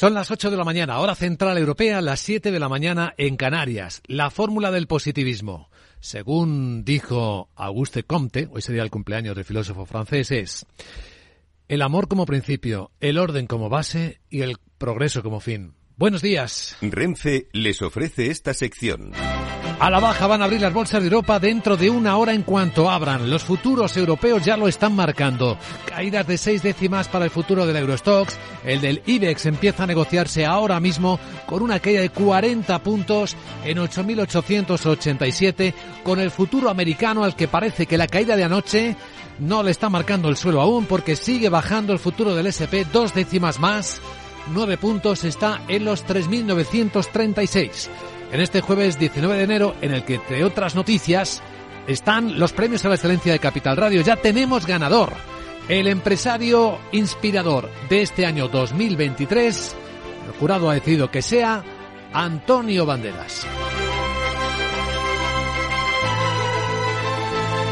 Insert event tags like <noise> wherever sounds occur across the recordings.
Son las 8 de la mañana, hora central europea, las 7 de la mañana en Canarias. La fórmula del positivismo, según dijo Auguste Comte, hoy sería el cumpleaños del filósofo francés, es el amor como principio, el orden como base y el progreso como fin. Buenos días. Renfe les ofrece esta sección. A la baja van a abrir las bolsas de Europa dentro de una hora en cuanto abran. Los futuros europeos ya lo están marcando. Caídas de seis décimas para el futuro del Eurostox. El del IBEX empieza a negociarse ahora mismo con una caída de 40 puntos en 8.887 con el futuro americano al que parece que la caída de anoche no le está marcando el suelo aún porque sigue bajando el futuro del SP dos décimas más. Nueve puntos está en los 3.936 en este jueves 19 de enero, en el que, entre otras noticias, están los premios a la excelencia de Capital Radio. Ya tenemos ganador. El empresario inspirador de este año 2023, el jurado ha decidido que sea Antonio Banderas.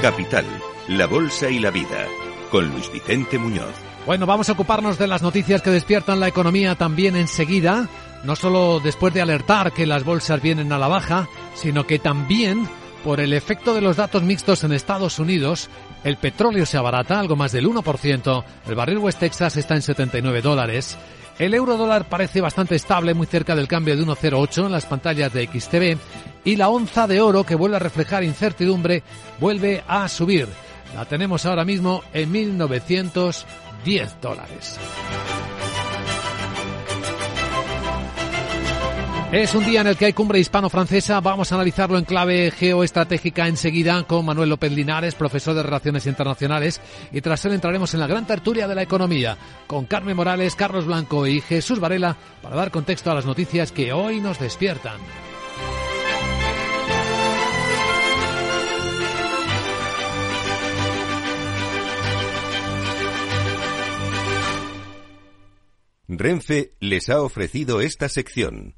Capital, la Bolsa y la Vida, con Luis Vicente Muñoz. Bueno, vamos a ocuparnos de las noticias que despiertan la economía también enseguida no solo después de alertar que las bolsas vienen a la baja, sino que también por el efecto de los datos mixtos en Estados Unidos, el petróleo se abarata algo más del 1%, el barril West Texas está en 79 dólares, el euro dólar parece bastante estable, muy cerca del cambio de 1,08 en las pantallas de XTV, y la onza de oro, que vuelve a reflejar incertidumbre, vuelve a subir. La tenemos ahora mismo en 1.910 dólares. Es un día en el que hay cumbre hispano-francesa. Vamos a analizarlo en clave geoestratégica enseguida con Manuel López Linares, profesor de Relaciones Internacionales. Y tras él entraremos en la gran tertulia de la economía con Carmen Morales, Carlos Blanco y Jesús Varela para dar contexto a las noticias que hoy nos despiertan. Renfe les ha ofrecido esta sección.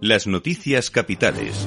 Las noticias capitales.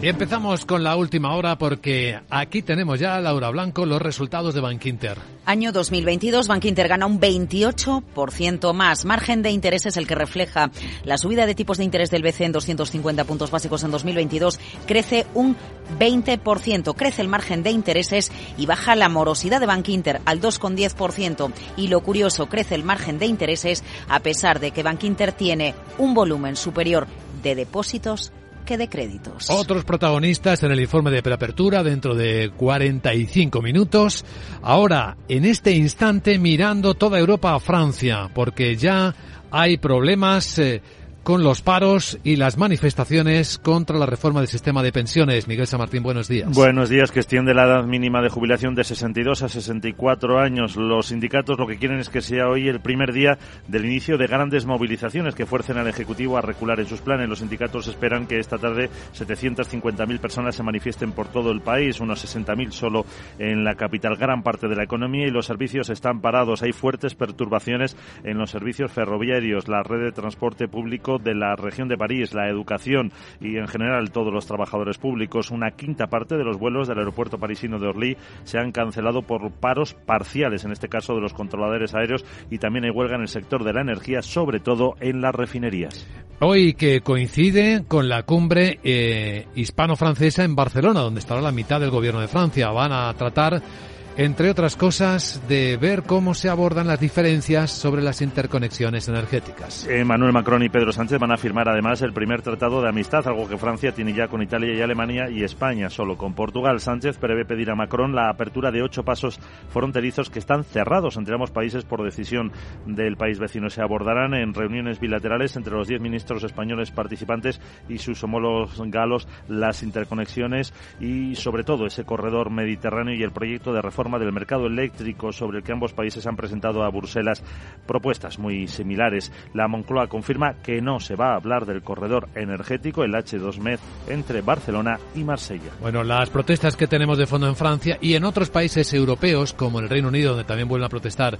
Y empezamos con la última hora porque aquí tenemos ya, Laura Blanco, los resultados de Bankinter. Año 2022, Bankinter gana un 28% más. Margen de interés es el que refleja la subida de tipos de interés del BCE en 250 puntos básicos en 2022. Crece un 20%. Crece el margen de intereses y baja la morosidad de Bankinter al 2,10%. Y lo curioso, crece el margen de intereses a pesar de que Bankinter tiene un volumen superior de depósitos que de créditos. Otros protagonistas en el informe de preapertura dentro de 45 minutos. Ahora, en este instante, mirando toda Europa a Francia, porque ya hay problemas. Eh, con los paros y las manifestaciones contra la reforma del sistema de pensiones. Miguel San Martín, buenos días. Buenos días, que extiende la edad mínima de jubilación de 62 a 64 años. Los sindicatos lo que quieren es que sea hoy el primer día del inicio de grandes movilizaciones que fuercen al Ejecutivo a recular en sus planes. Los sindicatos esperan que esta tarde 750.000 personas se manifiesten por todo el país, unos 60.000 solo en la capital. Gran parte de la economía y los servicios están parados. Hay fuertes perturbaciones en los servicios ferroviarios, la red de transporte público de la región de París, la educación y en general todos los trabajadores públicos. Una quinta parte de los vuelos del aeropuerto parisino de Orly se han cancelado por paros parciales, en este caso de los controladores aéreos, y también hay huelga en el sector de la energía, sobre todo en las refinerías. Hoy que coincide con la cumbre eh, hispano-francesa en Barcelona, donde estará la mitad del gobierno de Francia. Van a tratar entre otras cosas, de ver cómo se abordan las diferencias sobre las interconexiones energéticas. Emmanuel Macron y Pedro Sánchez van a firmar además el primer tratado de amistad, algo que Francia tiene ya con Italia y Alemania y España solo con Portugal. Sánchez prevé pedir a Macron la apertura de ocho pasos fronterizos que están cerrados entre ambos países por decisión del país vecino. Se abordarán en reuniones bilaterales entre los diez ministros españoles participantes y sus homólogos galos las interconexiones y sobre todo ese corredor mediterráneo y el proyecto de reforma reforma del mercado eléctrico sobre el que ambos países han presentado a Bruselas propuestas muy similares. La Moncloa confirma que no se va a hablar del corredor energético, el H2MED, entre Barcelona y Marsella. Bueno, las protestas que tenemos de fondo en Francia y en otros países europeos, como el Reino Unido, donde también vuelven a protestar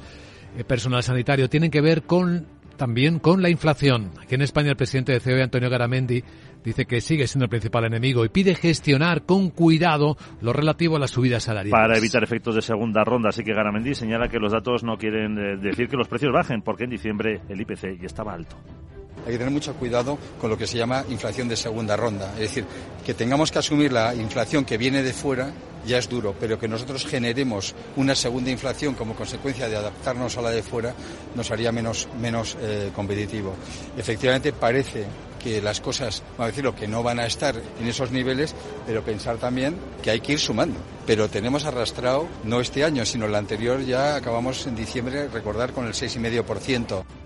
eh, personal sanitario, tienen que ver con también con la inflación. Aquí en España el presidente de COE, Antonio Garamendi, dice que sigue siendo el principal enemigo y pide gestionar con cuidado lo relativo a las subidas salariales. Para evitar efectos de segunda ronda, así que Garamendi señala que los datos no quieren eh, decir que los precios bajen, porque en diciembre el IPC ya estaba alto. Hay que tener mucho cuidado con lo que se llama inflación de segunda ronda. Es decir, que tengamos que asumir la inflación que viene de fuera ya es duro, pero que nosotros generemos una segunda inflación como consecuencia de adaptarnos a la de fuera nos haría menos, menos eh, competitivo. Efectivamente, parece que las cosas, vamos a decirlo, que no van a estar en esos niveles, pero pensar también que hay que ir sumando. Pero tenemos arrastrado, no este año, sino el anterior, ya acabamos en diciembre, recordar, con el 6,5%.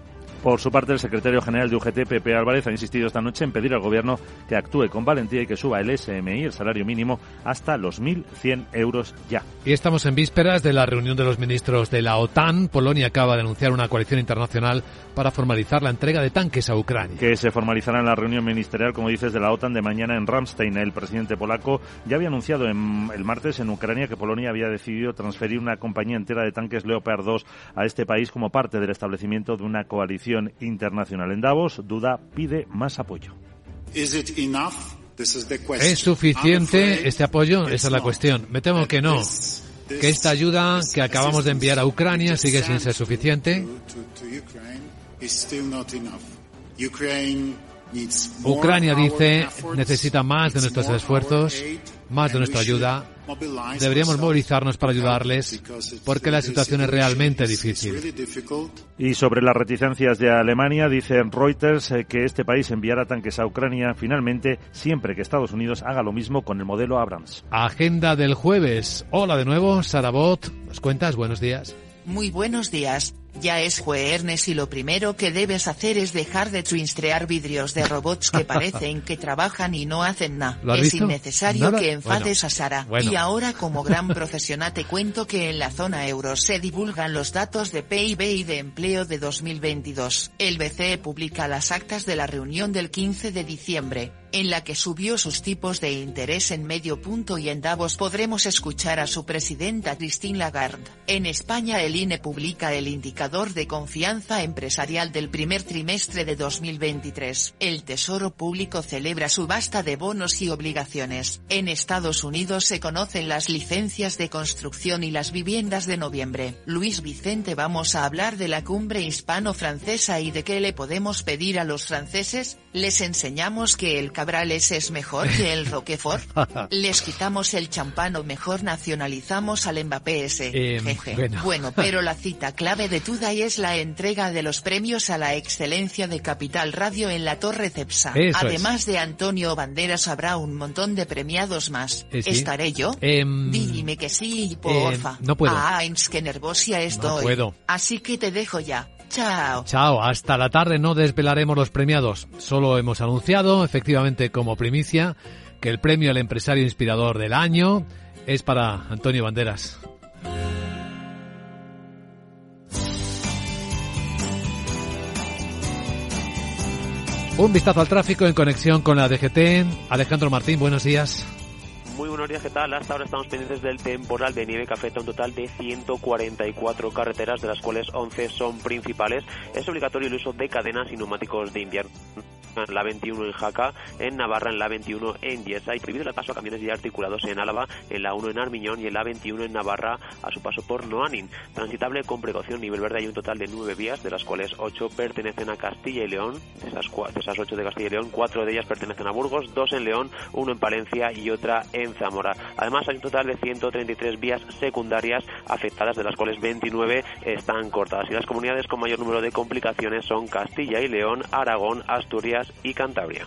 Por su parte, el secretario general de UGT, Pepe Álvarez, ha insistido esta noche en pedir al Gobierno que actúe con valentía y que suba el SMI, el salario mínimo, hasta los 1.100 euros ya. Y estamos en vísperas de la reunión de los ministros de la OTAN. Polonia acaba de anunciar una coalición internacional para formalizar la entrega de tanques a Ucrania. Que se formalizará en la reunión ministerial, como dices, de la OTAN de mañana en Ramstein. El presidente polaco ya había anunciado en, el martes en Ucrania que Polonia había decidido transferir una compañía entera de tanques Leopard 2 a este país como parte del establecimiento de una coalición internacional. En Davos, Duda pide más apoyo. ¿Es suficiente este apoyo? Esa es la cuestión. Me temo que no. Que esta ayuda que acabamos de enviar a Ucrania sigue sin ser suficiente. Ucrania dice necesita más de nuestros esfuerzos, más de nuestra ayuda. Deberíamos movilizarnos para ayudarles porque la situación es realmente difícil. Y sobre las reticencias de Alemania, dice Reuters eh, que este país enviará tanques a Ucrania finalmente siempre que Estados Unidos haga lo mismo con el modelo Abrams. Agenda del jueves. Hola de nuevo, Sarabot. ¿Nos cuentas? Buenos días. Muy buenos días. Ya es jueves y lo primero que debes hacer es dejar de twinstrear vidrios de robots que parecen que trabajan y no hacen nada. Es innecesario que enfades a Sara. Y ahora como gran profesional te cuento que en la zona euro se divulgan los datos de PIB y de empleo de 2022. El BCE publica las actas de la reunión del 15 de diciembre en la que subió sus tipos de interés en medio punto y en Davos podremos escuchar a su presidenta Christine Lagarde. En España el INE publica el indicador de confianza empresarial del primer trimestre de 2023. El Tesoro Público celebra subasta de bonos y obligaciones. En Estados Unidos se conocen las licencias de construcción y las viviendas de noviembre. Luis Vicente vamos a hablar de la cumbre hispano-francesa y de qué le podemos pedir a los franceses, les enseñamos que el Cabrales es mejor que el Roquefort. <laughs> Les quitamos el champán o mejor nacionalizamos al Mbappé ese. Em, bueno. pero la cita clave de Tudai es la entrega de los premios a la excelencia de Capital Radio en la Torre Cepsa. Además de Antonio Banderas habrá un montón de premiados más. Eh, ¿Estaré yo? Em, Dime que sí, porfa. Em, no puedo. Ah, que nervosia estoy. No puedo. Así que te dejo ya. Chao. Chao. Hasta la tarde no desvelaremos los premiados. Solo hemos anunciado, efectivamente como primicia, que el premio al empresario inspirador del año es para Antonio Banderas. Un vistazo al tráfico en conexión con la DGT. Alejandro Martín, buenos días. Muy buenos días, ¿qué tal? Hasta ahora estamos pendientes del temporal de nieve que afecta un total de 144 carreteras, de las cuales 11 son principales. Es obligatorio el uso de cadenas y neumáticos de invierno en la 21 en Jaca, en Navarra en la 21 en Diesa y prohibido el paso a camiones ya articulados en Álava, en la 1 en Armiñón y en la 21 en Navarra a su paso por Noanin. Transitable con precaución nivel verde hay un total de 9 vías, de las cuales 8 pertenecen a Castilla y León, de esas, de esas 8 de Castilla y León, 4 de ellas pertenecen a Burgos, 2 en León, 1 en Palencia y otra en Zamora. Además hay un total de 133 vías secundarias afectadas, de las cuales 29 están cortadas y las comunidades con mayor número de complicaciones son Castilla y León, Aragón, Asturias, y Cantabria.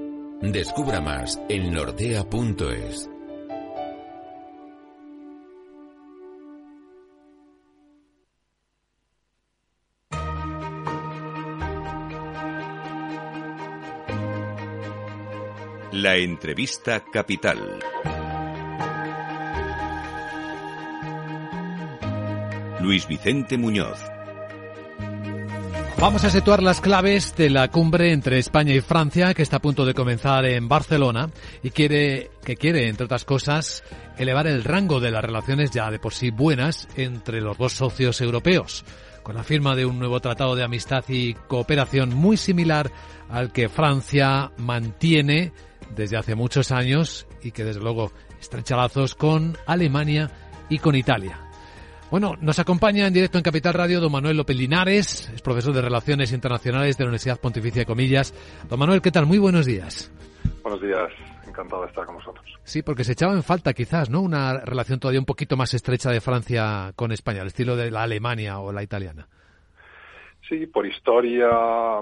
Descubra más en nordea.es. La entrevista capital. Luis Vicente Muñoz. Vamos a situar las claves de la cumbre entre España y Francia que está a punto de comenzar en Barcelona y quiere que quiere entre otras cosas elevar el rango de las relaciones ya de por sí buenas entre los dos socios europeos con la firma de un nuevo tratado de amistad y cooperación muy similar al que Francia mantiene desde hace muchos años y que desde luego estrecha lazos con Alemania y con Italia. Bueno, nos acompaña en directo en Capital Radio don Manuel López Linares, es profesor de Relaciones Internacionales de la Universidad Pontificia de Comillas. Don Manuel, ¿qué tal? Muy buenos días. Buenos días, encantado de estar con vosotros. Sí, porque se echaba en falta quizás, ¿no? Una relación todavía un poquito más estrecha de Francia con España, al estilo de la Alemania o la italiana. Sí, por historia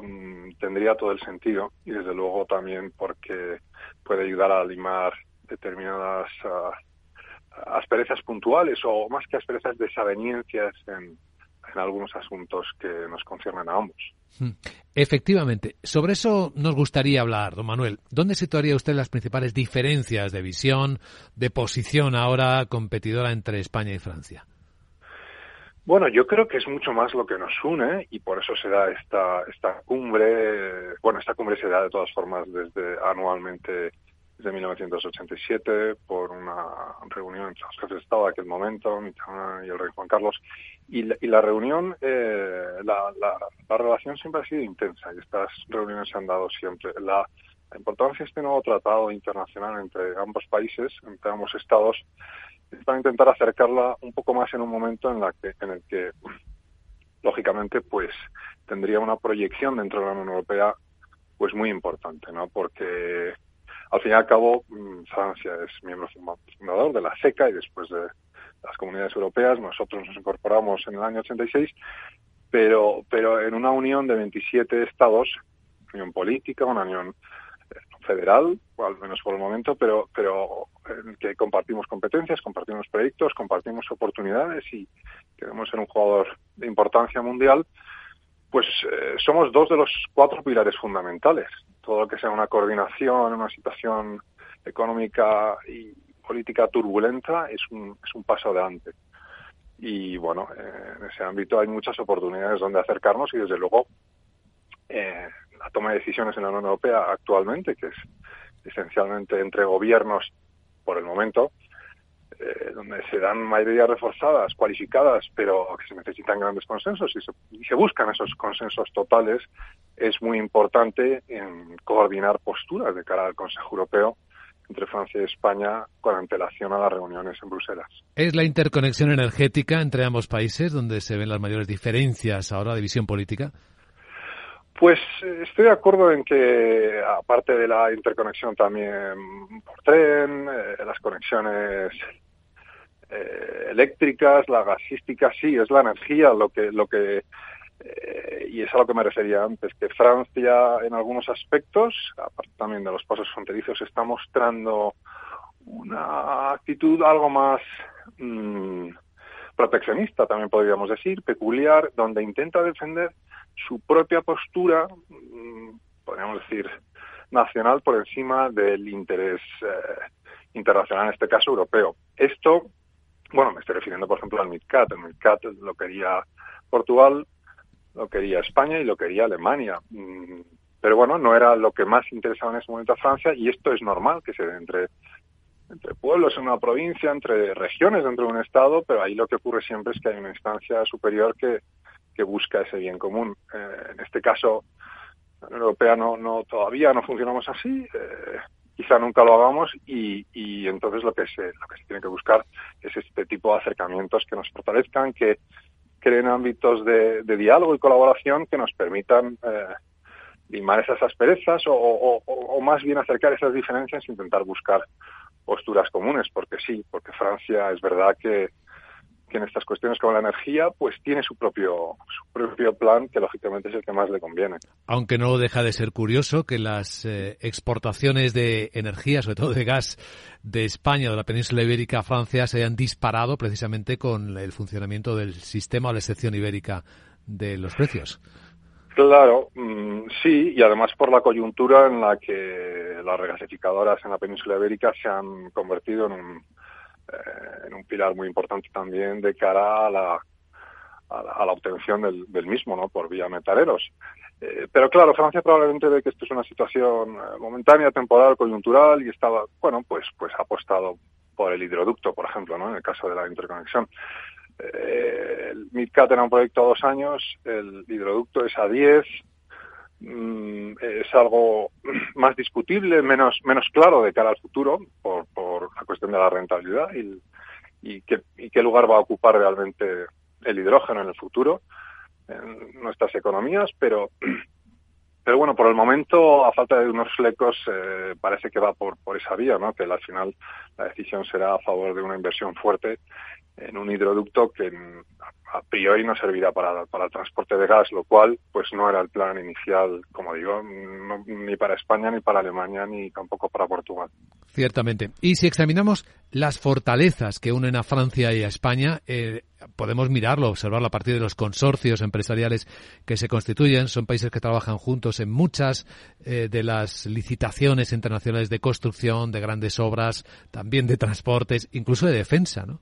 mm, tendría todo el sentido y desde luego también porque puede ayudar a limar determinadas ah, asperezas puntuales o más que asperezas desaveniencias en, en algunos asuntos que nos conciernen a ambos. Hmm. Efectivamente, sobre eso nos gustaría hablar, don Manuel. ¿Dónde situaría usted las principales diferencias de visión, de posición ahora competidora entre España y Francia? Bueno, yo creo que es mucho más lo que nos une y por eso se da esta, esta cumbre. Bueno, esta cumbre se da de todas formas desde anualmente desde 1987 por una reunión entre los jefes de Estado de aquel momento, y el rey Juan Carlos. Y la, reunión, eh, la, la, relación siempre ha sido intensa y estas reuniones se han dado siempre. La, importancia de este nuevo tratado internacional entre ambos países, entre ambos estados, es para intentar acercarla un poco más en un momento en, la que, en el que, lógicamente, pues tendría una proyección dentro de la Unión Europea pues muy importante, ¿no? Porque al fin y al cabo, mm, Francia es miembro fundador de la SECA y después de las comunidades europeas, nosotros nos incorporamos en el año 86, pero, pero en una unión de 27 estados, unión política, una unión eh, federal, al menos por el momento, pero, pero en que compartimos competencias, compartimos proyectos, compartimos oportunidades y queremos ser un jugador de importancia mundial, pues eh, somos dos de los cuatro pilares fundamentales todo lo que sea una coordinación una situación económica y política turbulenta es un, es un paso adelante. Y bueno, eh, en ese ámbito hay muchas oportunidades donde acercarnos y desde luego eh, la toma de decisiones en la Unión Europea actualmente, que es esencialmente entre gobiernos por el momento, eh, donde se dan mayorías reforzadas, cualificadas, pero que se necesitan grandes consensos y se, y se, buscan esos consensos totales, es muy importante en coordinar posturas de cara al Consejo Europeo entre Francia y España con antelación a las reuniones en Bruselas. ¿Es la interconexión energética entre ambos países donde se ven las mayores diferencias ahora de visión política? Pues eh, estoy de acuerdo en que, aparte de la interconexión también por tren, eh, las conexiones eh, eléctricas, la gasística, sí, es la energía lo que, lo que eh, y es a lo que me refería antes, que Francia en algunos aspectos, aparte también de los pasos fronterizos, está mostrando una actitud algo más mm, proteccionista, también podríamos decir, peculiar, donde intenta defender su propia postura, mm, podríamos decir, nacional por encima del interés eh, internacional, en este caso europeo. Esto, bueno, me estoy refiriendo, por ejemplo, al MidCat. El MidCat lo quería Portugal, lo quería España y lo quería Alemania. Mm, pero bueno, no era lo que más interesaba en ese momento a Francia y esto es normal que se dé entre, entre pueblos en una provincia, entre regiones dentro de un Estado, pero ahí lo que ocurre siempre es que hay una instancia superior que, que busca ese bien común. Eh, en este caso, la Unión Europea no, no, todavía no funcionamos así. Eh, quizá nunca lo hagamos y, y entonces lo que se lo que se tiene que buscar es este tipo de acercamientos que nos fortalezcan que creen ámbitos de, diálogo y colaboración que nos permitan eh, limar esas asperezas o, o, más bien acercar esas diferencias e intentar buscar posturas comunes porque sí porque Francia es verdad que que en estas cuestiones como la energía, pues tiene su propio, su propio plan, que lógicamente es el que más le conviene. Aunque no deja de ser curioso que las eh, exportaciones de energía, sobre todo de gas, de España de la península ibérica a Francia se hayan disparado precisamente con el funcionamiento del sistema o la excepción ibérica de los precios. Claro, mm, sí, y además por la coyuntura en la que las regasificadoras en la península ibérica se han convertido en un eh, en un pilar muy importante también de cara a la, a la, obtención del, mismo, ¿no? Por vía metaleros. Eh, pero claro, Francia probablemente ve que esto es una situación eh, momentánea, temporal, coyuntural y estaba, bueno, pues, pues apostado por el hidroducto, por ejemplo, ¿no? En el caso de la interconexión. el MidCat era un proyecto a dos años, el hidroducto es a diez, Mm, es algo <clears throat> más discutible, menos, menos claro de cara al futuro por, por la cuestión de la rentabilidad y, y, qué, y qué lugar va a ocupar realmente el hidrógeno en el futuro en nuestras economías, pero <clears throat> pero bueno, por el momento, a falta de unos flecos, eh, parece que va por, por esa vía, ¿no? Que al final la decisión será a favor de una inversión fuerte en un hidroducto que a priori no servirá para, para el transporte de gas, lo cual pues no era el plan inicial, como digo, ni para España, ni para Alemania, ni tampoco para Portugal. Ciertamente. Y si examinamos las fortalezas que unen a Francia y a España, eh, podemos mirarlo, observarlo a partir de los consorcios empresariales que se constituyen. Son países que trabajan juntos en muchas eh, de las licitaciones internacionales de construcción, de grandes obras, también de transportes, incluso de defensa, ¿no?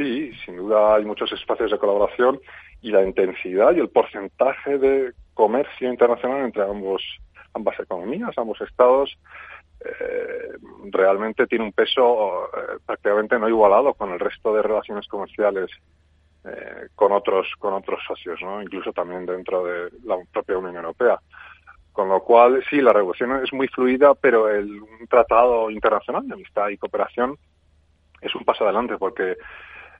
Sí, sin duda hay muchos espacios de colaboración y la intensidad y el porcentaje de comercio internacional entre ambos ambas economías, ambos estados, eh, realmente tiene un peso eh, prácticamente no igualado con el resto de relaciones comerciales eh, con otros con otros socios, ¿no? Incluso también dentro de la propia Unión Europea. Con lo cual, sí, la revolución es muy fluida, pero el un tratado internacional de amistad y cooperación es un paso adelante porque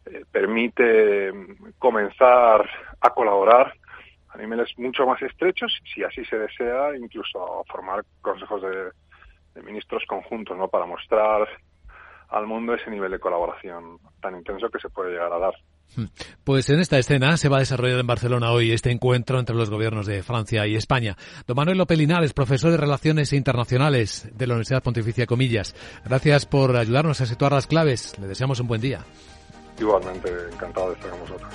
eh, permite comenzar a colaborar a niveles mucho más estrechos, si así se desea, incluso formar consejos de, ministros conjuntos, ¿no? Para mostrar al mundo ese nivel de colaboración tan intenso que se puede llegar a dar. Hmm. Pues en esta escena se va a desarrollar en Barcelona hoy este encuentro entre los gobiernos de Francia y España. Don Manuel López Linares, profesor de Relaciones Internacionales de la Universidad Pontificia Comillas. Gracias por ayudarnos a situar las claves. Le deseamos un buen día. Igualmente, encantado de estar con vosotros.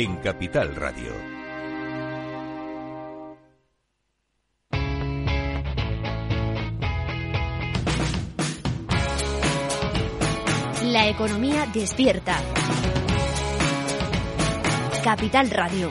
en Capital Radio. La economía despierta. Capital Radio.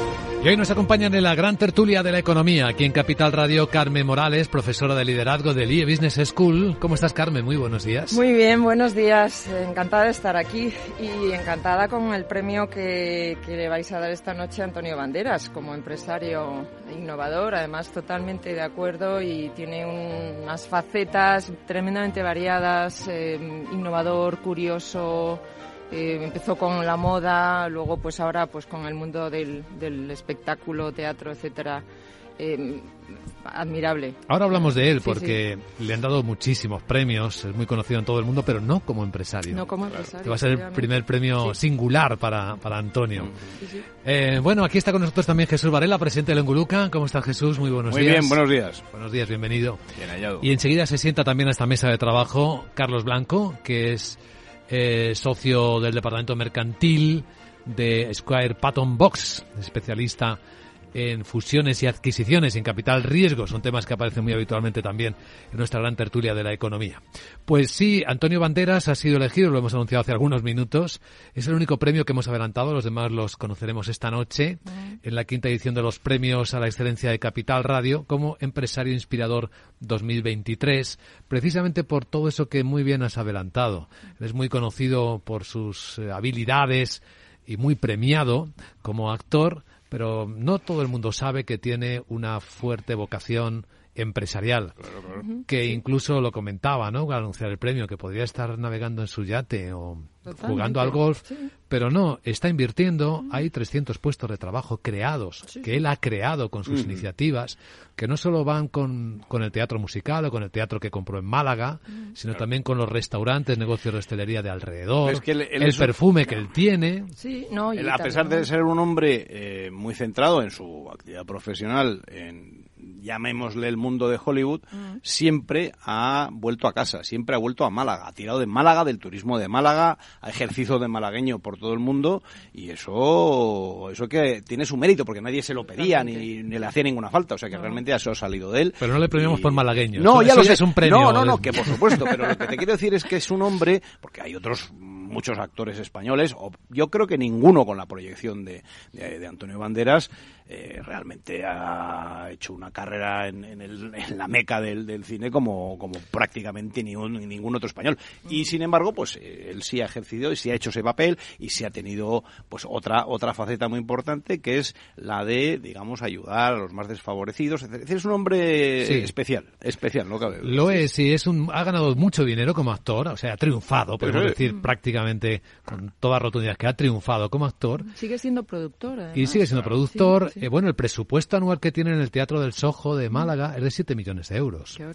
Y hoy nos acompañan en la gran tertulia de la economía, aquí en Capital Radio, Carmen Morales, profesora de liderazgo del IE Business School. ¿Cómo estás, Carmen? Muy buenos días. Muy bien, buenos días. Encantada de estar aquí y encantada con el premio que, que le vais a dar esta noche a Antonio Banderas como empresario innovador, además totalmente de acuerdo y tiene unas facetas tremendamente variadas, eh, innovador, curioso, eh, empezó con la moda, luego pues ahora pues con el mundo del, del espectáculo, teatro, etcétera. Eh, admirable. Ahora hablamos de él porque le han dado muchísimos premios, es muy conocido en todo el mundo, pero no como empresario. No como empresario. va a ser el primer premio singular para, para Antonio. Eh, bueno, aquí está con nosotros también Jesús Varela, presidente de Lenguluca. ¿Cómo está Jesús? Muy buenos muy días. Muy bien, buenos días. Buenos días, bienvenido. Bien hallado. Y enseguida se sienta también a esta mesa de trabajo Carlos Blanco, que es eh, socio del departamento mercantil de Square Patton Box, especialista en fusiones y adquisiciones en capital riesgo. Son temas que aparecen muy habitualmente también en nuestra gran tertulia de la economía. Pues sí, Antonio Banderas ha sido elegido, lo hemos anunciado hace algunos minutos. Es el único premio que hemos adelantado, los demás los conoceremos esta noche en la quinta edición de los premios a la excelencia de Capital Radio como empresario inspirador 2023, precisamente por todo eso que muy bien has adelantado. Es muy conocido por sus eh, habilidades y muy premiado como actor, pero no todo el mundo sabe que tiene una fuerte vocación empresarial, que incluso lo comentaba, ¿no? Al anunciar el premio, que podría estar navegando en su yate o jugando al golf, pero no, está invirtiendo, hay 300 puestos de trabajo creados, que él ha creado con sus iniciativas, que no solo van con, con, el teatro musical o con el teatro que compró en Málaga, sino también con los restaurantes, negocios de hostelería de alrededor, el perfume que él tiene. No, a pesar de ser un hombre eh, muy centrado en su actividad profesional, en llamémosle el mundo de Hollywood, siempre ha vuelto a casa, siempre ha vuelto a Málaga, ha tirado de Málaga, del turismo de Málaga, ha ejercido de malagueño por todo el mundo y eso eso que tiene su mérito porque nadie se lo pedía ni, ni, le hacía ninguna falta, o sea que realmente eso ha salido de él. Pero no le premiamos por malagueño. No, ya lo sé. Es un premio. No, no, no, que por supuesto, pero lo que te quiero decir es que es un hombre, porque hay otros muchos actores españoles, o yo creo que ninguno con la proyección de, de, de Antonio Banderas, eh, realmente ha hecho una carrera en, en, el, en la meca del, del, cine como, como prácticamente ni, un, ni, ningún otro español. Y sin embargo, pues eh, él sí ha ejercido y sí ha hecho ese papel y sí ha tenido pues otra, otra faceta muy importante que es la de, digamos, ayudar a los más desfavorecidos. Es, decir, es un hombre Sí. especial, especial, ¿no cabe? Lo es, y es un, ha ganado mucho dinero como actor, o sea, ha triunfado, podemos decir prácticamente con toda rotundidad que ha triunfado como actor. Sigue siendo productor. además. Y sigue siendo productor. Sí, sí. Eh, bueno, el presupuesto anual que tiene en el Teatro del Sojo de Málaga es de 7 millones de euros. Qué.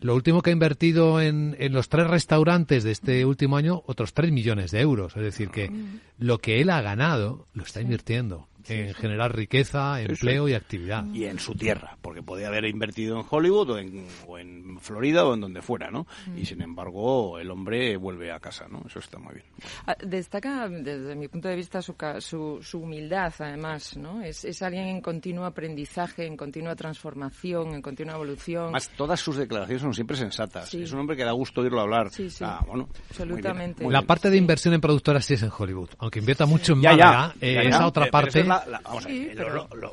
Lo último que ha invertido en, en los tres restaurantes de este último año, otros 3 millones de euros. Es decir, que lo que él ha ganado lo está invirtiendo en generar riqueza, empleo y actividad. Y en su tierra, porque podía haber invertido en Hollywood o en, o en Florida o en donde fuera, ¿no? Y sin embargo, el hombre vuelve a casa, ¿no? Eso está muy bien. Ah, Destaca, desde mi punto de vista, su, su, su humildad, además, ¿no? Es, es alguien en continuo aprendizaje, en continua transformación, en continua evolución. Todas sus declaraciones son siempre sensatas. Sí. Es un hombre que da gusto oírlo hablar. Sí, sí. Ah, bueno, Absolutamente. muy bien, muy La parte de inversión en productoras sí es en Hollywood. Aunque invierta mucho en Ya, ya. Málaga, eh, Ya, ya. esa otra parte... pasa, vamos a ver,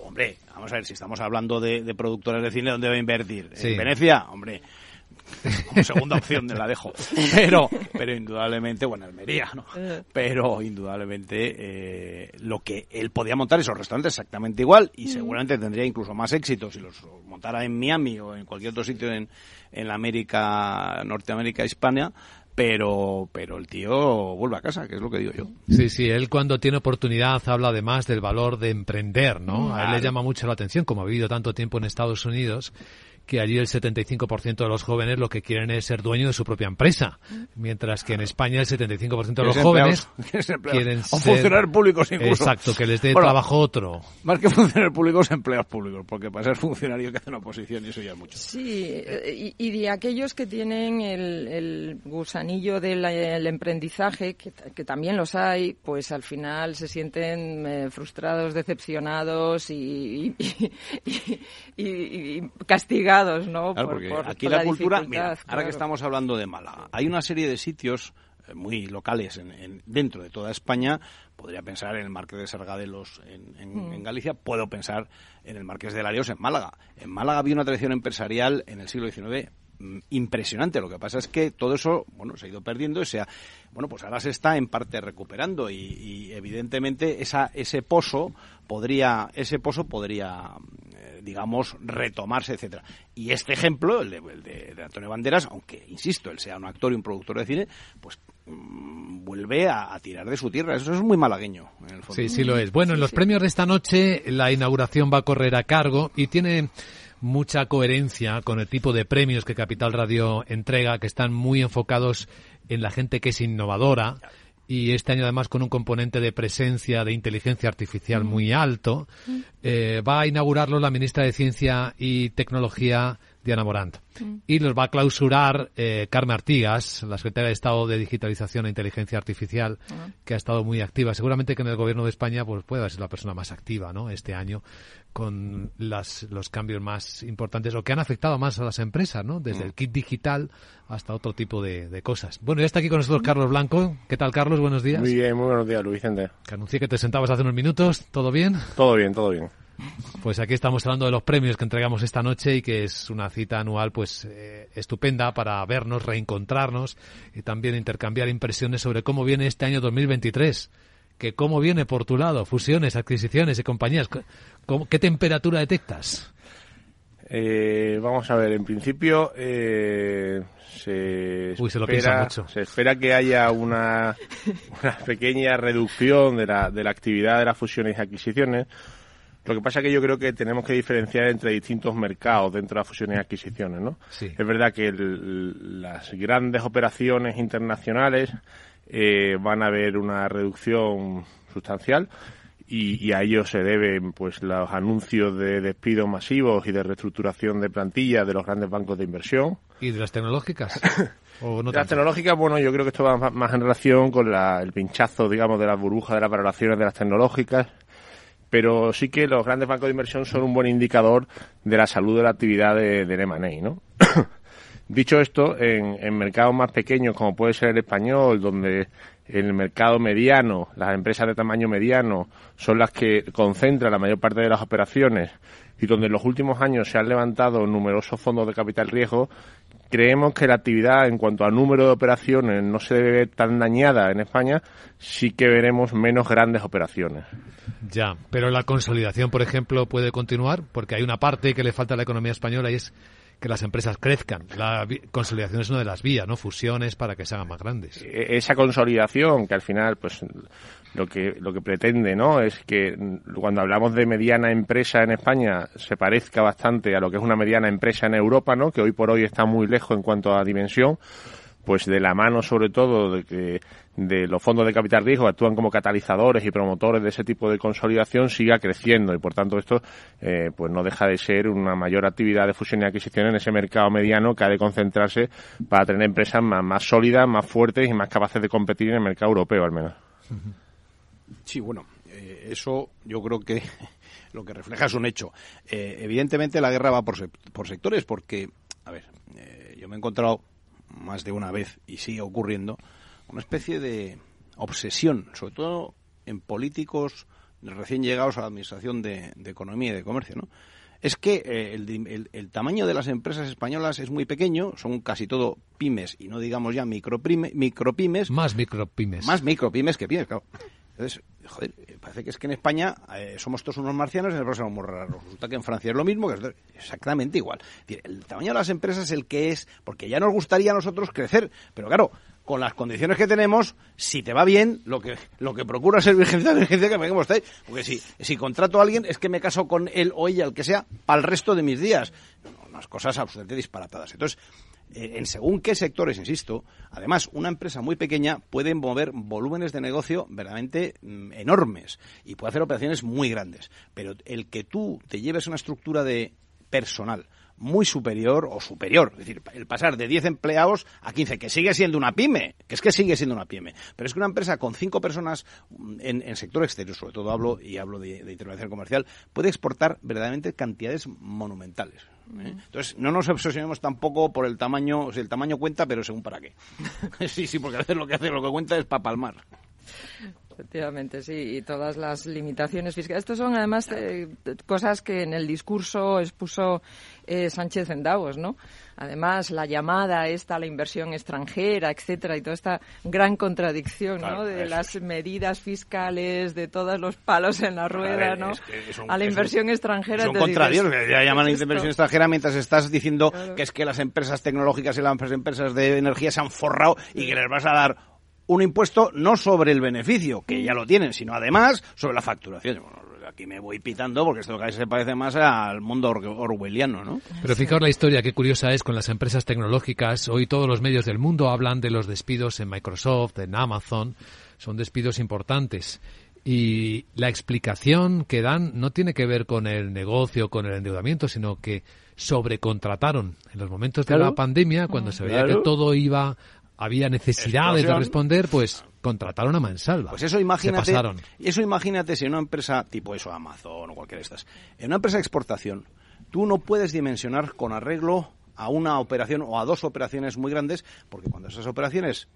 hombre, vamos a ver, si estamos hablando de, de productores de cine, ¿dónde va a invertir? ¿En Venecia? Hombre, como segunda opción de la dejo. <laughs> Pero, pero indudablemente, bueno, Almería, ¿no? Eh. Pero indudablemente eh, lo que él podía montar esos restaurantes exactamente igual y seguramente tendría incluso más éxito si los montara en Miami o en cualquier otro sitio en, en la América, Norteamérica, España, pero pero el tío vuelve a casa, que es lo que digo yo. Sí, sí, él cuando tiene oportunidad habla además del valor de emprender, ¿no? A él le llama mucho la atención, como ha vivido tanto tiempo en Estados Unidos, que allí el 75% de los jóvenes lo que quieren es ser dueño de su propia empresa, mientras que en España el 75% de los jóvenes <laughs> quieren ser... funcionarios públicos incluso. Exacto, que les dé trabajo otro. Más que funcionarios públicos, empleados públicos, porque para ser funcionario que hace una oposición y eso ya es mucho. Sí, eh, y, de aquellos que tienen el, gusanillo del emprendizaje, que, también los hay, pues al final se sienten eh, frustrados, decepcionados y, y <laughs> castigados ¿no? porque aquí la, cultura, mira, ahora que estamos hablando de Málaga, hay una serie de sitios eh, muy locales en, dentro de toda España. Podría pensar en el Marqués de Sargadelos en, mm. en, Galicia, puedo pensar en el Marqués de Larios en Málaga. En Málaga había una tradición empresarial en el siglo XIX mm, impresionante. Lo que pasa es que todo eso, bueno, se ha ido perdiendo y sea, bueno, pues ahora se está en parte recuperando y, y evidentemente esa, ese pozo podría, ese pozo podría digamos, retomarse, etcétera. Y este ejemplo, el de, Antonio Banderas, aunque, insisto, él sea un actor y un productor de cine, pues mm, vuelve a, tirar de su tierra. Eso es muy malagueño, en el fondo. Sí, sí lo es. Bueno, en los premios de esta noche la inauguración va a correr a cargo y tiene mucha coherencia con el tipo de premios que Capital Radio entrega, que están muy enfocados en la gente que es innovadora y este año además con un componente de presencia de inteligencia artificial muy alto, eh, va a inaugurarlo la ministra de Ciencia y Tecnología, Diana Morant. Y los va a clausurar eh, Carmen Artigas, la secretaria de Estado de Digitalización e Inteligencia Artificial, que ha estado muy activa. Seguramente que en el gobierno de España pues, puede ser la persona más activa ¿no? este año con las, los cambios más importantes o que han afectado más a las empresas, ¿no? Desde mm. el kit digital hasta otro tipo de, cosas. Bueno, ya está aquí con nosotros Carlos Blanco. ¿Qué tal, Carlos? Buenos días. Muy bien, muy buenos días, Luis Vicente. Que anuncié que te sentabas hace unos minutos. ¿Todo bien? Todo bien, todo bien. Pues aquí estamos hablando de los premios que entregamos esta noche y que es una cita anual pues eh, estupenda para vernos, reencontrarnos y también intercambiar impresiones sobre cómo viene este año 2023 que cómo viene por tu lado, fusiones, adquisiciones y compañías. ¿Qué temperatura detectas? Eh, vamos a ver, en principio eh, se, espera, se, espera, que haya una, una pequeña reducción de la, de la actividad de las fusiones y adquisiciones. Lo que pasa es que yo creo que tenemos que diferenciar entre distintos mercados dentro de las fusiones y adquisiciones, ¿no? Es verdad que las grandes operaciones internacionales eh, van a haber una reducción sustancial y, a ello se deben pues los anuncios de despidos masivos y de reestructuración de plantilla de los grandes bancos de inversión. ¿Y de las tecnológicas? <coughs> las tecnológicas, bueno, yo creo que esto va más en relación con el pinchazo, digamos, de las burbujas de las valoraciones de las tecnológicas, pero sí que los grandes bancos de inversión son un buen indicador de la salud de la actividad de, del M&A, ¿no? <coughs> Dicho esto, en, mercados más pequeños, como puede ser el español, donde el mercado mediano, las empresas de tamaño mediano, son las que concentran la mayor parte de las operaciones y donde en los últimos años se han levantado numerosos fondos de capital riesgo, creemos que la actividad en cuanto a número de operaciones no se ve tan dañada en España, sí que veremos menos grandes operaciones. Ya, pero la consolidación, por ejemplo, puede continuar porque hay una parte que le falta a la economía española y es que las empresas crezcan. La consolidación es una de las vías, ¿no? Fusiones para que se hagan más grandes. E-, esa consolidación que al final, pues lo que lo que pretende, ¿no? Es que cuando hablamos de mediana empresa en España se parezca bastante a lo que es una mediana empresa en Europa, ¿no? Que hoy por hoy está muy lejos en cuanto a dimensión pues de la mano sobre todo de que de los fondos de capital riesgo actúan como catalizadores y promotores de ese tipo de consolidación siga creciendo y por tanto esto eh, pues no deja de ser una mayor actividad de fusión y adquisición en ese mercado mediano que ha de concentrarse para tener empresas más, sólidas, más fuertes y más capaces de competir en el mercado europeo al menos. Sí, bueno, eh, eso yo creo que <laughs> lo que refleja es un hecho. Eh, evidentemente la guerra va por, por sectores porque, a ver, yo me he encontrado más de una vez y sigue ocurriendo, una especie de obsesión, sobre todo en políticos recién llegados a la Administración de, Economía y de Comercio, ¿no? es que eh, el, tamaño de las empresas españolas es muy pequeño, son casi todo pymes y no digamos ya micropymes. Más micropymes. Más micropymes que pymes, claro. Entonces, joder, parece que es que en España eh, somos todos unos marcianos y en el somos muy raros. Resulta que en Francia es lo mismo, que es exactamente igual. el tamaño de las empresas es el que es, porque ya nos gustaría a nosotros crecer, pero claro, con las condiciones que tenemos, si te va bien, lo que lo que procura ser virgencita, <laughs> virgencita que me usted. Porque si, si contrato a alguien, es que me caso con él o ella, el que sea, para el resto de mis días. unas cosas absolutamente disparatadas. Entonces, eh, en según qué sectores, insisto, además, una empresa muy pequeña puede mover volúmenes de negocio verdaderamente mm, enormes y puede hacer operaciones muy grandes. Pero el que tú te lleves una estructura de personal, muy superior o superior. Es decir, el pasar de 10 empleados a 15, que sigue siendo una pyme, que es que sigue siendo una pyme. Pero es que una empresa con 5 personas mm, en, sector exterior, sobre todo hablo y hablo de, de intervención comercial, puede exportar verdaderamente cantidades monumentales. ¿Eh? Entonces, no nos obsesionemos tampoco por el tamaño, o el tamaño cuenta, pero según para qué. <laughs> sí, sí, porque a veces lo que hace, lo que cuenta es para palmar. Efectivamente, sí, y todas las limitaciones fiscales. Estos son además eh, cosas que en el discurso expuso eh, Sánchez en Davos, ¿no? Además, la llamada esta a la inversión extranjera, etcétera, y toda esta gran contradicción, ¿no? De las medidas fiscales, de todos los palos en la rueda, ¿no? a la inversión extranjera. Son contrarios, ya llaman inversión extranjera mientras estás diciendo que es que las empresas tecnológicas y las empresas de energía se han forrado y que les vas a dar un impuesto no sobre el beneficio, que ya lo tienen, sino además sobre la facturación. aquí me voy pitando porque esto se parece más al mundo orwelliano, ¿no? Pero fijaos la historia, qué curiosa es con las empresas tecnológicas. Hoy todos los medios del mundo hablan de los despidos en Microsoft, en Amazon. Son despidos importantes. Y la explicación que dan no tiene que ver con el negocio, con el endeudamiento, sino que sobrecontrataron en los momentos de la pandemia, cuando se veía que todo iba había necesidades de responder, pues contrataron a mansalva. Pues eso imagínate, eso imagínate si en una empresa tipo eso, Amazon o cualquiera de estas, en una empresa de exportación, tú no puedes dimensionar con arreglo a una operación o a dos operaciones muy grandes, porque cuando esas operaciones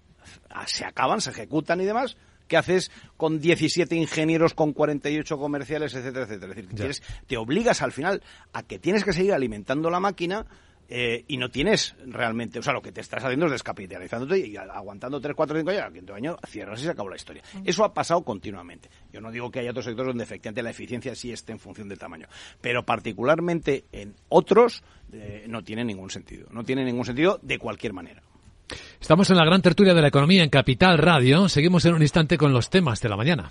se acaban, se ejecutan y demás, ¿qué haces con 17 ingenieros, con 48 comerciales, etcétera, etcétera? Es decir, te obligas al final a que tienes que seguir alimentando la máquina eh, y no tienes realmente, o sea, lo que te estás haciendo es descapitalizándote y aguantando 3, 4, 5 años, al quinto año cierras y se acabó la historia. Eso ha pasado continuamente. Yo no digo que haya otros sectores donde efectivamente la eficiencia sí esté en función del tamaño, pero particularmente en otros eh, no tiene ningún sentido. No tiene ningún sentido de cualquier manera. Estamos en la gran tertulia de la economía en Capital Radio. Seguimos en un instante con los temas de la mañana.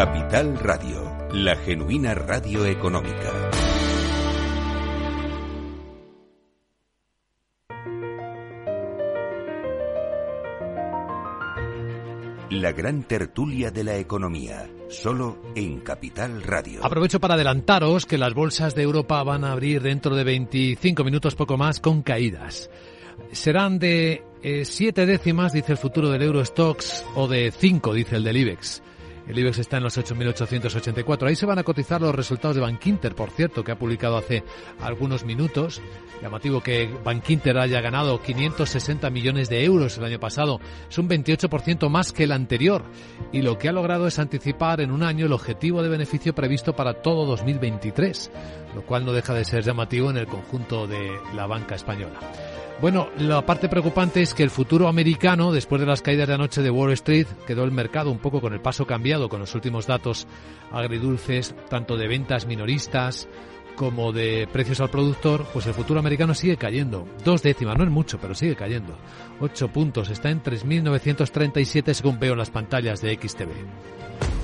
Capital Radio, la genuina radio económica. La gran tertulia de la economía, solo en Capital Radio. Aprovecho para adelantaros que las bolsas de Europa van a abrir dentro de 25 minutos poco más con caídas. Serán de 7 eh, décimas, dice el futuro del Eurostox, o de 5, dice el del IBEX. El IBEX está en los 8.884. Ahí se van a cotizar los resultados de Bankinter, por cierto, que ha publicado hace algunos minutos. Llamativo que Bankinter haya ganado 560 millones de euros el año pasado. Es un 28% más que el anterior. Y lo que ha logrado es anticipar en un año el objetivo de beneficio previsto para todo 2023, lo cual no deja de ser llamativo en el conjunto de la banca española. Bueno, la parte preocupante es que el futuro americano, después de las caídas de anoche de Wall Street, quedó el mercado un poco con el paso cambiado con los últimos datos agridulces, tanto de ventas minoristas como de precios al productor, pues el futuro americano sigue cayendo. Dos décimas, no es mucho, pero sigue cayendo. Ocho puntos, está en 3.937 según veo en las pantallas de XTV.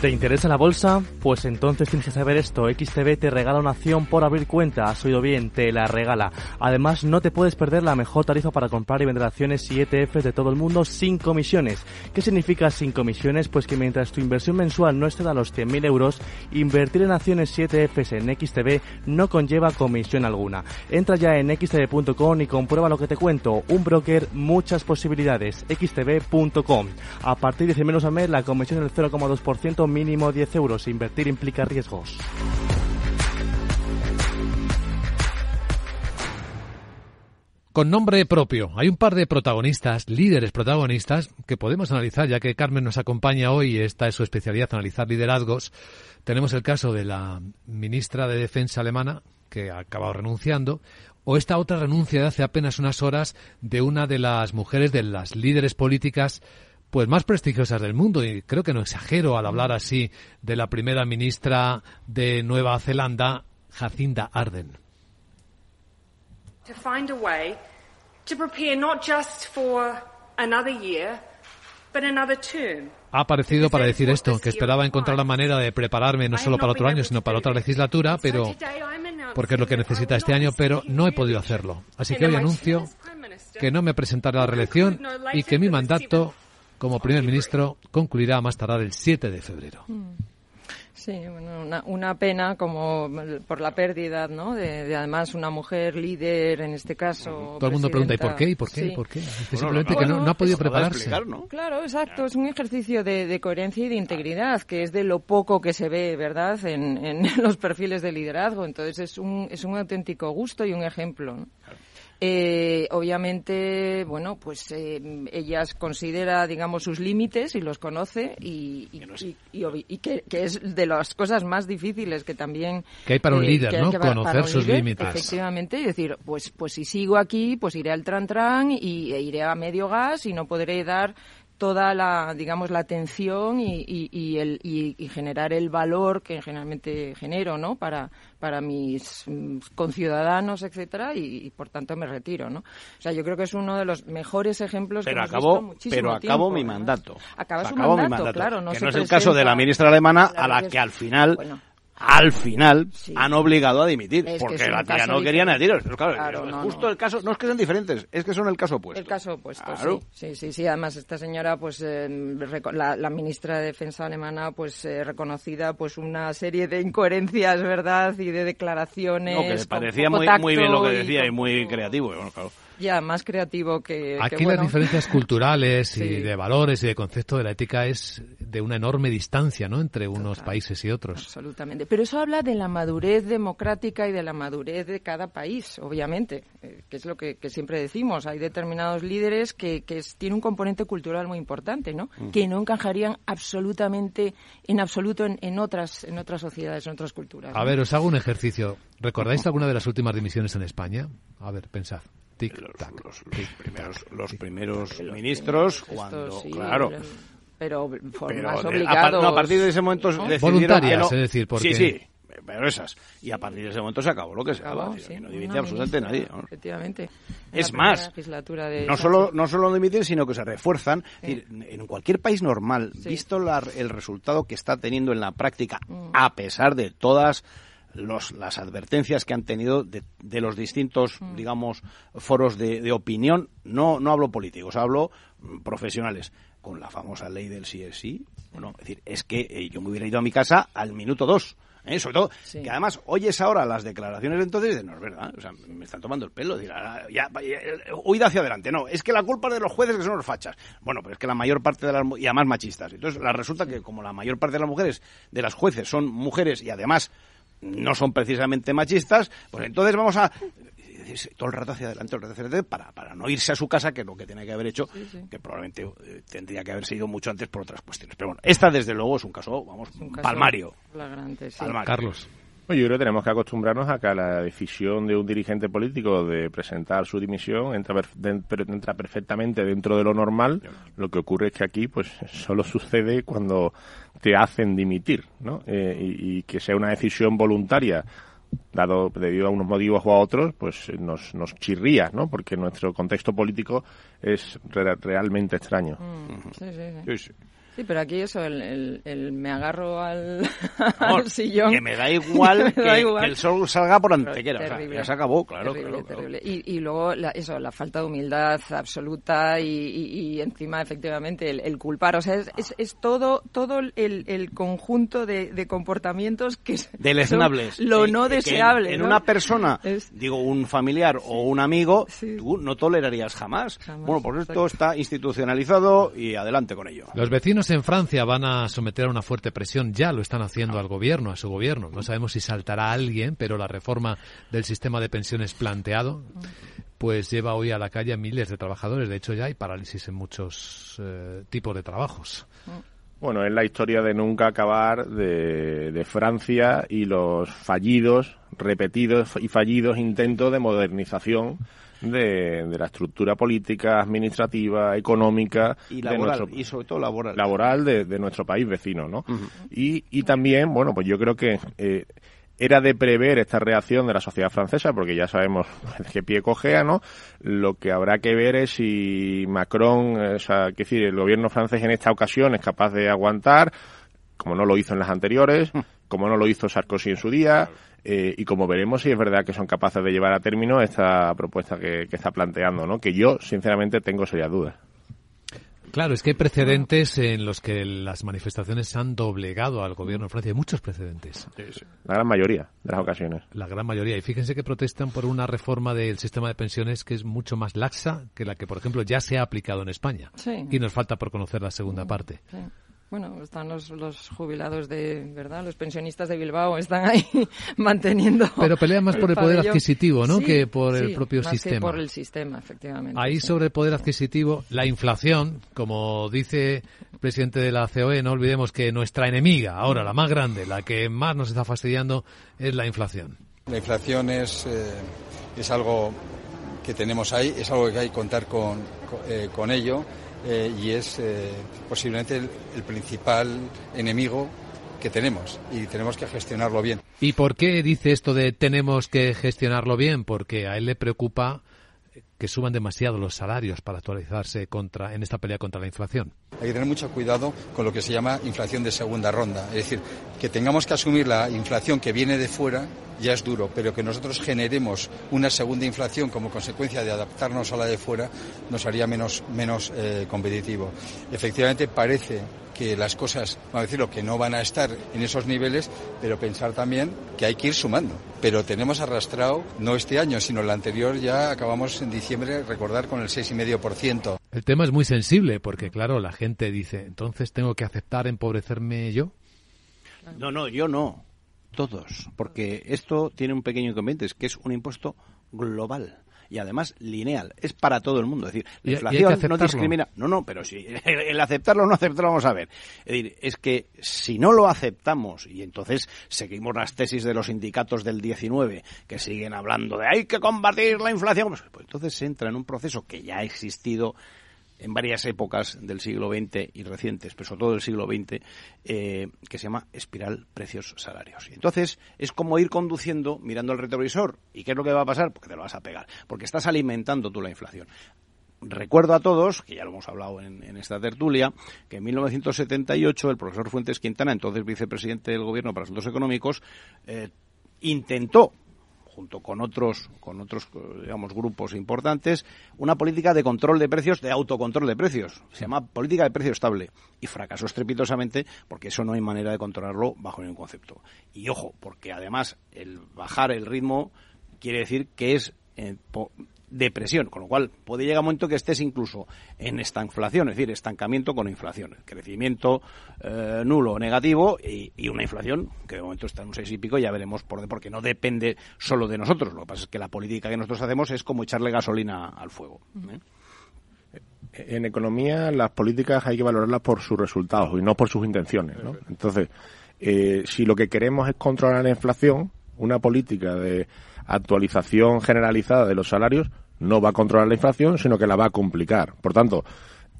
¿Te interesa la bolsa? Pues entonces tienes que saber esto. XTB te regala una acción por abrir cuenta. Has oído bien, te la regala. Además, no te puedes perder la mejor tarifa para comprar y vender acciones y ETFs de todo el mundo sin comisiones. ¿Qué significa sin comisiones? Pues que mientras tu inversión mensual no exceda los 100.000 euros, invertir en acciones y ETFs en XTB no conlleva comisión alguna. Entra ya en xtb.com y comprueba lo que te cuento. Un broker, muchas posibilidades. xtb.com. A partir de 100 menos al mes, la comisión es del 0,2% mínimo 10 euros. Invertir implica riesgos. Con nombre propio, hay un par de protagonistas, líderes protagonistas, que podemos analizar, ya que Carmen nos acompaña hoy, esta es su especialidad, analizar liderazgos. Tenemos el caso de la ministra de Defensa alemana, que ha acabado renunciando, o esta otra renuncia de hace apenas unas horas de una de las mujeres de las líderes políticas pues más prestigiosas del mundo y creo que no exagero al hablar así de la primera ministra de Nueva Zelanda, Jacinda Arden. Ha aparecido para decir esto, que esperaba encontrar la manera de prepararme no solo para otro año, sino para otra legislatura, pero porque es lo que necesita este año, pero no he podido hacerlo. Así que hoy anuncio que no me presentaré a la reelección y que mi mandato como primer ministro concluirá más tardar el 7 de febrero. Mm. Sí, una, pena como por la pérdida, ¿no? De, además una mujer líder en este caso. Todo el mundo pregunta ¿y por qué? ¿Y por qué? ¿Y por qué? simplemente que no, ha podido prepararse. Claro, exacto. Es un ejercicio de, coherencia y de integridad que es de lo poco que se ve, ¿verdad? En, en <laughs> los perfiles de liderazgo. Entonces es un es un auténtico gusto y un ejemplo. ¿no? Eh, obviamente, bueno, pues eh, ella considera, digamos, sus límites y los conoce y, que, es de las cosas más difíciles que también... Que hay para un eh, líder, ¿no? Conocer sus límites. Efectivamente, y decir, pues, pues si sigo aquí, pues iré al tran-tran y e iré a medio gas y no podré dar toda la, digamos, la atención y, y, el, y, generar el valor que generalmente genero, ¿no? Para, para mis mm, conciudadanos, etcétera, y, por tanto me retiro, ¿no? O sea, yo creo que es uno de los mejores ejemplos pero que acabó, muchísimo Pero acabó mi mandato. Acaba su mandato, claro. No que no es el caso de la ministra alemana a la que al final al final han obligado a dimitir, porque la tía no quería ni tiros. claro, justo el caso, no es que sean diferentes, es que son el caso opuesto. El caso opuesto, sí. sí. Sí, además esta señora, pues eh, la, ministra de Defensa alemana, pues eh, reconocida pues una serie de incoherencias, ¿verdad? Y de declaraciones. No, que le parecía muy, muy bien lo que decía y, muy creativo. claro. Ya, más creativo que. Aquí las diferencias culturales y <laughs> de valores y de concepto de la ética es de una enorme distancia, ¿no? Entre unos países y otros. Absolutamente. Pero eso habla de la madurez democrática y de la madurez de cada país, obviamente, eh, que es lo que, siempre decimos. Hay determinados líderes que, que tienen un componente cultural muy importante, ¿no? Que no encajarían absolutamente, en absoluto, en, otras, en otras sociedades, en otras culturas. A ver, os hago un ejercicio. ¿Recordáis alguna de las últimas dimisiones en España? A ver, pensad los, primeros, los primeros ministros, cuando, claro. Pero, más obligados. A, partir de ese momento Voluntarias, es decir, porque... Sí, sí, pero esas. Y a partir de ese momento se acabó lo que se acabó. no dimite absolutamente nadie. Efectivamente. Es más, no solo, no solo dimitir, sino que se refuerzan. en cualquier país normal, visto el resultado que está teniendo en la práctica, mm. a pesar de todas los, las advertencias que han tenido de, de los distintos, mm. digamos, foros de, de, opinión. No, no hablo políticos, hablo mm, profesionales. Con la famosa ley del sí es sí. Bueno, es decir, es que eh, yo me hubiera ido a mi casa al minuto dos. ¿eh? Sobre todo, que además oyes ahora las declaraciones de entonces dices, no es verdad, o sea, me están tomando el pelo. Decir, ya, huida hacia adelante. No, es que la culpa es de los jueces que son los fachas. Bueno, pero es que la mayor parte de las. y además machistas. Entonces, la resulta que como la mayor parte de las mujeres, de las jueces, son mujeres y además no son precisamente machistas, pues entonces vamos a todo el rato hacia adelante, todo el rato hacia adelante para, para no irse a su casa, que es lo que tiene que haber hecho, que probablemente eh, tendría que haber sido mucho antes por otras cuestiones. Pero bueno, esta desde luego es un caso, vamos, un palmario. Carlos. Yo creo que tenemos que acostumbrarnos a que la decisión de un dirigente político de presentar su dimisión entra, entra perfectamente dentro de lo normal. Lo que ocurre es que aquí, pues, solo sucede cuando te hacen dimitir, ¿no? Eh, y, que sea una decisión voluntaria dado debido a unos motivos o a otros, pues nos, nos chirría, ¿no? Porque nuestro contexto político es realmente extraño. Mm, sí, sí, sí. Sí, pero aquí eso, el, el, me agarro al, <laughs> sillón. Que me da <laughs> igual, que, el sol salga por antequera. Terrible, ya se acabó, claro. Terrible, terrible. Y, y, luego, eso, la falta de humildad absoluta y, y, encima, efectivamente, el, culpar. O sea, es, es, todo, todo el, el conjunto de, de, comportamientos que Deleznables. lo no deseable. En, una persona, digo, un familiar o un amigo, tú no tolerarías jamás. Bueno, por esto está institucionalizado y adelante con ello. Los vecinos en Francia van a someter a una fuerte presión, ya lo están haciendo al gobierno, a su gobierno. No sabemos si saltará alguien, pero la reforma del sistema de pensiones planteado pues lleva hoy a la calle a miles de trabajadores. De hecho, ya hay parálisis en muchos eh, tipos de trabajos. Bueno, es la historia de nunca acabar de, de, Francia y los fallidos, repetidos y fallidos intentos de modernización de, la estructura política, administrativa, económica y laboral, y sobre todo laboral, laboral de, nuestro país vecino, ¿no? y, y también, bueno, pues yo creo que eh, era de prever esta reacción de la sociedad francesa, porque ya sabemos <laughs> qué pie cogea, ¿no? Lo que habrá que ver es si Macron, o sea, que decir, el gobierno francés en esta ocasión es capaz de aguantar, como no lo hizo en las anteriores, como no lo hizo Sarkozy en su día, eh, y como veremos si es verdad que son capaces de llevar a término esta propuesta que, que está planteando, ¿no? Que yo, sinceramente, tengo serias dudas. Claro, es que hay precedentes en los que las manifestaciones han doblegado al gobierno de Francia. Hay muchos precedentes. La gran mayoría de las ocasiones. La gran mayoría. Y fíjense que protestan por una reforma del sistema de pensiones que es mucho más laxa que la que, por ejemplo, ya se ha aplicado en España. Y nos falta por conocer la segunda parte. Bueno, están los, los jubilados de, ¿verdad? Los pensionistas de Bilbao están ahí <laughs> manteniendo. Pero pelean más por el poder adquisitivo, ¿no? que por el propio más sistema. Que por el sistema, efectivamente. Ahí sobre el poder adquisitivo, la inflación, como dice el presidente de la COE, no olvidemos que nuestra enemiga, ahora la más grande, la que más nos está fastidiando, es la inflación. La inflación es, eh, es algo que tenemos ahí, es algo que hay que contar con, eh, con ello eh, y es eh, posiblemente el, principal enemigo que tenemos y tenemos que gestionarlo bien. ¿Y por qué dice esto de tenemos que gestionarlo bien? Porque a él le preocupa que suban demasiado los salarios para actualizarse contra, en esta pelea contra la inflación. Hay que tener mucho cuidado con lo que se llama inflación de segunda ronda. Es decir, que tengamos que asumir la inflación que viene de fuera ya es duro, pero que nosotros generemos una segunda inflación como consecuencia de adaptarnos a la de fuera nos haría menos, menos eh, competitivo. Efectivamente, parece que las cosas, vamos a decirlo, que no van a estar en esos niveles, pero pensar también que hay que ir sumando. Pero tenemos arrastrado, no este año, sino el anterior, ya acabamos en diciembre, recordar, con el 6,5%. El tema es muy sensible, porque claro, la gente dice, entonces tengo que aceptar empobrecerme yo. No, no, yo no. Todos. Porque esto tiene un pequeño inconveniente, es que es un impuesto global y además lineal. Es para todo el mundo. Es decir, la inflación no discrimina. No, no, pero si <laughs> el aceptarlo o no aceptarlo, vamos a ver. Es decir, es que si no lo aceptamos y entonces seguimos las tesis de los sindicatos del 19 que siguen hablando de hay que combatir la inflación, pues, pues entonces se entra en un proceso que ya ha existido en varias épocas del siglo XX y recientes, pero sobre todo del siglo XX, eh, que se llama espiral precios-salarios. Entonces es como ir conduciendo mirando al retrovisor. ¿Y qué es lo que va a pasar? Porque te lo vas a pegar, porque estás alimentando tú la inflación. Recuerdo a todos, que ya lo hemos hablado en, esta tertulia, que en 1978 el profesor Fuentes Quintana, entonces vicepresidente del Gobierno para Asuntos Económicos, eh, intentó junto con otros, con otros, digamos, grupos importantes, una política de control de precios, de autocontrol de precios. Se llama política de precio estable. Y fracasó estrepitosamente porque eso no hay manera de controlarlo bajo ningún concepto. Y ojo, porque además el bajar el ritmo quiere decir que es eh, depresión, con lo cual puede llegar un momento que estés incluso en esta inflación, es decir, estancamiento con inflación, crecimiento eh, nulo o negativo y, una inflación que de momento está en un seis y pico, ya veremos por porque no depende solo de nosotros, lo que pasa es que la política que nosotros hacemos es como echarle gasolina al fuego. ¿eh? En economía las políticas hay que valorarlas por sus resultados y no por sus intenciones. Entonces, eh, si lo que queremos es controlar la inflación, una política de actualización generalizada de los salarios no va a controlar la inflación, sino que la va a complicar. Por tanto,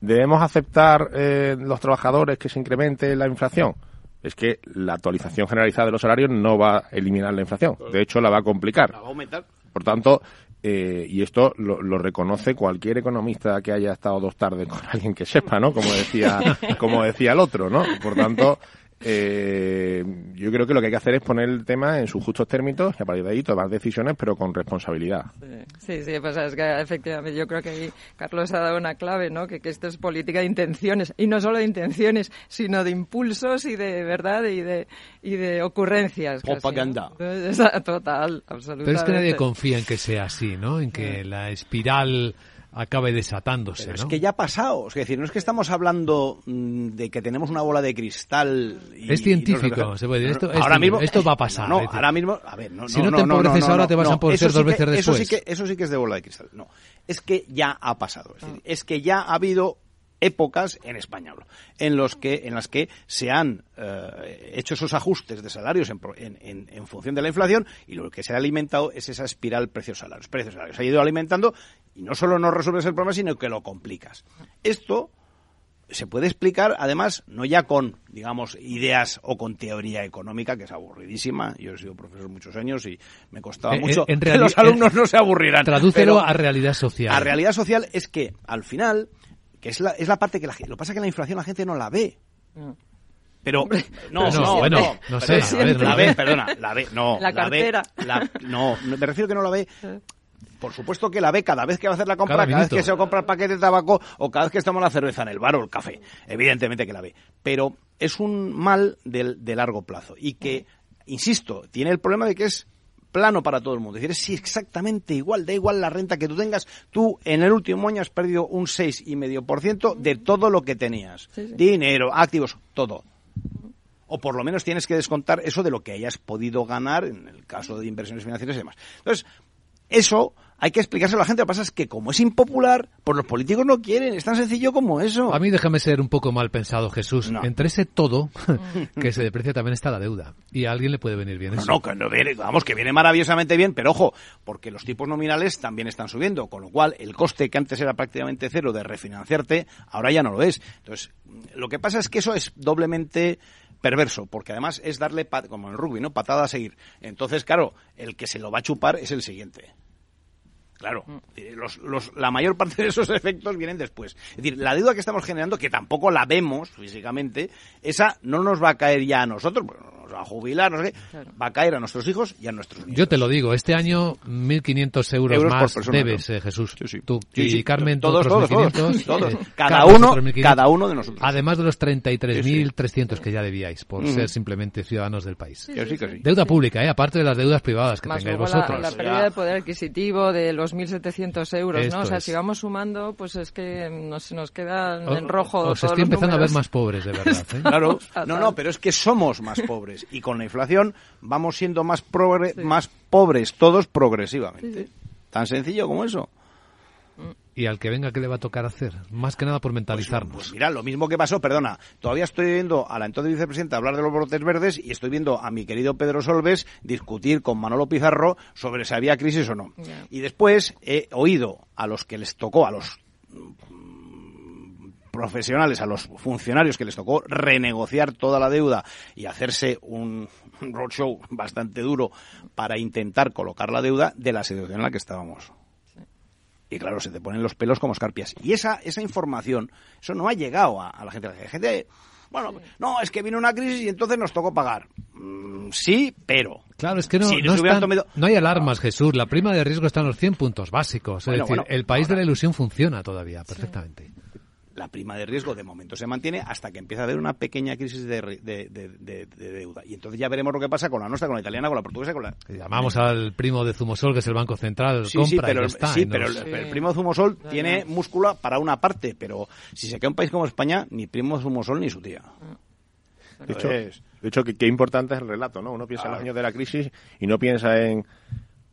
¿debemos aceptar eh, los trabajadores que se incremente la inflación? Es que la actualización generalizada de los salarios no va a eliminar la inflación. De hecho, la va a complicar. Por tanto, Eh, y esto lo, lo, reconoce cualquier economista que haya estado dos tardes con alguien que sepa, ¿no? Como decía, como decía el otro, ¿no? Por tanto, eh, yo creo que lo que hay que hacer es poner el tema en sus justos términos y a partir de ahí tomar decisiones, pero con responsabilidad. Sí, sí, pues es que efectivamente yo creo que ahí Carlos ha dado una clave, ¿no? Que, que esto es política de intenciones y no solo de intenciones, sino de impulsos y de verdad y de y de ocurrencias. Propaganda. <laughs> Total, absolutamente. Pero es que nadie confía en que sea así, ¿no? En que la espiral acabe desatándose. Pero ¿no? es que ya ha pasado. Es decir, no es que estamos hablando mm, de que tenemos una bola de cristal. Y, es científico, y se puede decir. Esto, ahora es, mismo, esto va a <laughs> pasar. No, ahora mismo. A ver, no, si no, te empobreces ahora, te vas a empobrecer dos sí veces que, después. Eso sí, que, eso sí que es de bola de cristal. No, es que ya ha pasado. Es, decir, es que ya ha habido épocas en España en los que en las que se han eh, hecho esos ajustes de salarios en, en, en, función de la inflación y lo que se ha alimentado es esa espiral precios salarios precios salarios se ha ido alimentando y no solo no resuelves el problema sino que lo complicas esto se puede explicar, además, no ya con, digamos, ideas o con teoría económica, que es aburridísima. Yo he sido profesor muchos años y me costaba Eh, mucho en que <laughs> los alumnos no se aburrieran. Tradúcelo Pero a realidad social. A realidad social es que, al final, que es la, es la parte que la gente... Lo que pasa es que la inflación la gente no la ve. Pero, no, Pero no, sí, no, bueno, no, no sé, perdona, a ver, no la ve, ve. perdona, la ve, no, La ve, cartera. la- no, me refiero que no la ve por supuesto que la ve cada vez que va a hacer la compra, Cada cada, vez que se compra el paquete de tabaco o cada vez que estamos la cerveza en el bar o el café. Evidentemente que la ve. Pero es un mal del- de, largo plazo y que, insisto, tiene el problema de que es plano para todo el mundo. Es decir, es exactamente igual, da igual la renta que tú tengas. Tú en el último año has perdido un 6,5% de todo lo que tenías. Sí, sí. Dinero, activos, todo o por lo menos tienes que descontar eso de lo que hayas podido ganar en el caso de inversiones financieras y demás. Entonces, eso hay que explicárselo a la gente. Lo que pasa es que como es impopular, pues los políticos no quieren. Es tan sencillo como eso. A mí déjame ser un poco mal pensado, Jesús. Entre ese todo <laughs> que se deprecia también está la deuda. Y a alguien le puede venir bien No, eso. no, que no viene, vamos, que viene maravillosamente bien, pero ojo, porque los tipos nominales también están subiendo, con lo cual el coste que antes era prácticamente cero de refinanciarte, ahora ya no lo es. Entonces, lo que pasa es que eso es doblemente perverso, porque además es darle, pat- como en rugby, ¿no? Patada a seguir. Entonces, claro, el que se lo va a chupar es el siguiente. Claro, eh, los, los- la mayor parte de esos <laughs> efectos vienen después. Es decir, la deuda que estamos generando, que tampoco la vemos físicamente, esa no nos va a caer ya a nosotros, nos va a jubilar, no sé qué, va a caer a nuestros hijos y a nuestros nietos. Yo te lo digo, este año 1.500 euros, Euros más persona, debes, ¿no? eh, Jesús. Sí, sí. Tú Sí, y Carmen, todos, otros todos, 1.500. todos. <laughs> eh, Cada Carlos, uno- otros 1.500. cada uno de nosotros. Además de los 33.300 que ya debíais por ser simplemente ciudadanos del país. Sí, sí, que sí. Deuda pública, ¿eh? aparte de las deudas privadas que Más tengáis luego vosotros. la pérdida de poder adquisitivo de los 1.700 euros, Esto ¿no? O sea, es. si vamos sumando, pues es que nos, nos queda en rojo os todos estoy empezando a ver más pobres, de verdad. ¿eh? <laughs> Claro, <laughs> no, no, pero es que somos más pobres y con la inflación vamos siendo más, progre- más pobres todos progresivamente. Tan sencillo como eso. Y al que venga, ¿qué le va a tocar hacer? Más que nada por mentalizarnos. Pues mira, lo mismo que pasó, perdona, todavía estoy viendo a la entonces vicepresidenta hablar de los brotes verdes y estoy viendo a mi querido Pedro Solves discutir con Manolo Pizarro sobre si había crisis o no. Y después he oído a los que les tocó, a los profesionales, a los funcionarios que les tocó renegociar toda la deuda y hacerse un roadshow bastante duro para intentar colocar la deuda de la situación en la que estábamos. Y claro, se te ponen los pelos como escarpias. Y esa, esa información, eso no ha llegado a, a la gente. La gente, bueno, no, es que vino una crisis y entonces nos tocó pagar. Mm, sí, pero. Claro, es que no, Si no, están- tomado- no hay alarmas, Jesús. La prima de riesgo está en los 100 puntos básicos. Es Bueno, decir, bueno, el país de la ilusión funciona todavía perfectamente. La prima de riesgo de momento se mantiene hasta que empieza a haber una pequeña crisis de, de- de- de- de deuda. Y entonces ya veremos lo que pasa con la nuestra, con la italiana, con la portuguesa, con la... Llamamos al primo de Zumosol, que es el Banco Central, Sí, compra sí, pero, está. sí, pero el, pero el primo Zumosol tiene músculo para una parte, pero si se queda un país como España, ni primo Zumosol ni su tía. De hecho, de hecho qué importante es el relato, ¿no? Uno piensa en los años de la crisis y no piensa en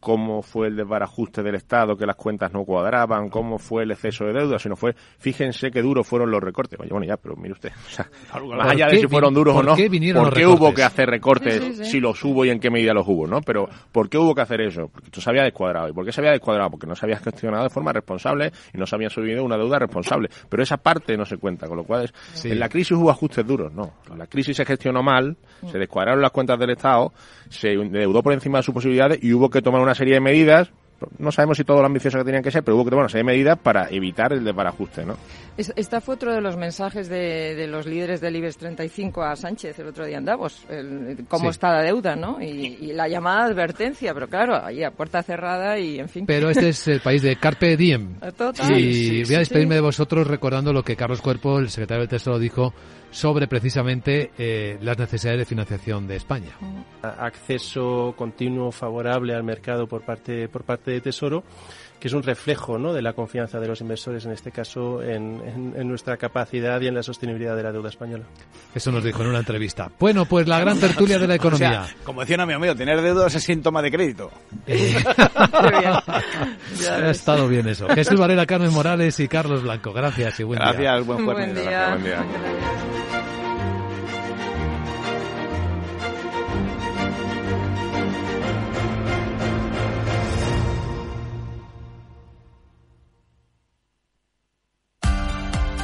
cómo fue el desbarajuste del Estado, que las cuentas no cuadraban, cómo fue el exceso de deuda, sino fue, fíjense qué duros fueron los recortes. Oye, bueno, ya, pero mire usted, o sea, ¿por más allá de si fueron duros o por no, qué vinieron ¿por los qué hubo que hacer recortes, Sí, sí, sí. si los hubo y en qué medida los hubo, ¿no? Pero, ¿por qué hubo que hacer eso? Porque esto se había descuadrado. ¿Y por qué se había descuadrado? Porque no se había gestionado de forma responsable y no se había subido una deuda responsable. Pero esa parte no se cuenta, con lo cual es, Sí. en la crisis hubo ajustes duros, no. La crisis se gestionó mal, se descuadraron las cuentas del Estado, se endeudó por encima de sus posibilidades y hubo que tomar una serie de medidas no sabemos si todo lo ambicioso que tenían que ser, pero hubo que tomar una medidas para evitar el desbarajuste, ¿no? Esta fue otro de los mensajes de, los líderes del IBEX 35 a Sánchez el otro día en Davos, el, cómo está la deuda, ¿no? Y, la llamada advertencia, pero claro, ahí a puerta cerrada y en fin. Pero este es el país de Carpe Diem. <laughs> y voy a despedirme de vosotros recordando lo que Carlos Cuerpo, el secretario del Tesoro, dijo sobre precisamente eh, las necesidades de financiación de España. Acceso continuo favorable al mercado por parte, por parte de Tesoro que es un reflejo ¿no? de la confianza de los inversores, en este caso, en, nuestra capacidad y en la sostenibilidad de la deuda española. Eso nos dijo en una entrevista. Bueno, pues la gran tertulia de la <laughs> economía. como decía un amigo mío, tener deuda es síntoma de crédito. <laughs> <laughs> ha estado bien eso. Jesús Varela, Carmen Morales y Carlos Blanco. Gracias y buen día. Gracias, buen jueves. Buen día. Buen día.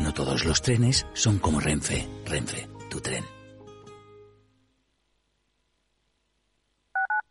No todos los trenes son como Renfe. Renfe, tu tren.